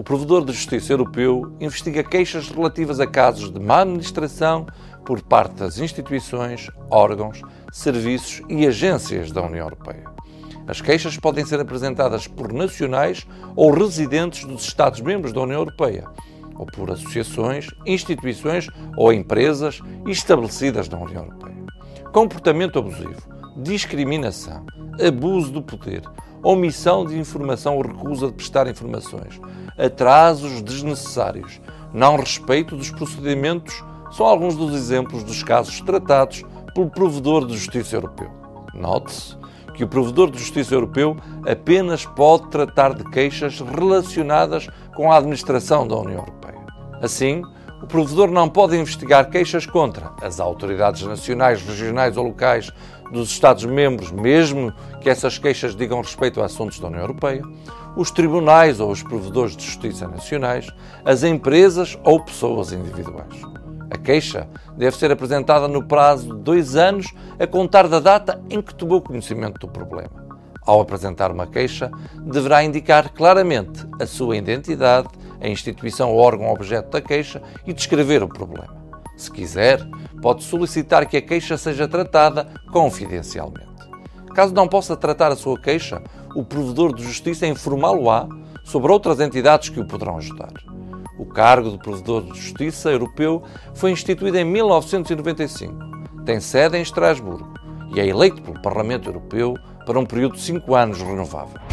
o Provedor de Justiça Europeu investiga queixas relativas a casos de má administração por parte das instituições, órgãos, serviços e agências da União Europeia. As queixas podem ser apresentadas por nacionais ou residentes dos Estados-membros da União Europeia, ou por associações, instituições ou empresas estabelecidas na União Europeia. Comportamento abusivo, discriminação, abuso do poder, omissão de informação ou recusa de prestar informações, atrasos desnecessários, não respeito dos procedimentos são alguns dos exemplos dos casos tratados pelo Provedor de Justiça Europeu. Note-se que o Provedor de Justiça Europeu apenas pode tratar de queixas relacionadas com a administração da União Europeia. Assim, o provedor não pode investigar queixas contra as autoridades nacionais, regionais ou locais dos Estados-membros, mesmo que essas queixas digam respeito a assuntos da União Europeia, os tribunais ou os provedores de justiça nacionais, as empresas ou pessoas individuais. A queixa deve ser apresentada no prazo de dois anos a contar da data em que tomou conhecimento do problema. Ao apresentar uma queixa, deverá indicar claramente a sua identidade, a instituição ou órgão objeto da queixa e descrever o problema. Se quiser, pode solicitar que a queixa seja tratada confidencialmente. Caso não possa tratar a sua queixa, o provedor de justiça informá-lo-á sobre outras entidades que o poderão ajudar. O cargo de provedor de justiça europeu foi instituído em 1995. Tem sede em Estrasburgo e é eleito pelo Parlamento Europeu para um período de cinco anos renovável.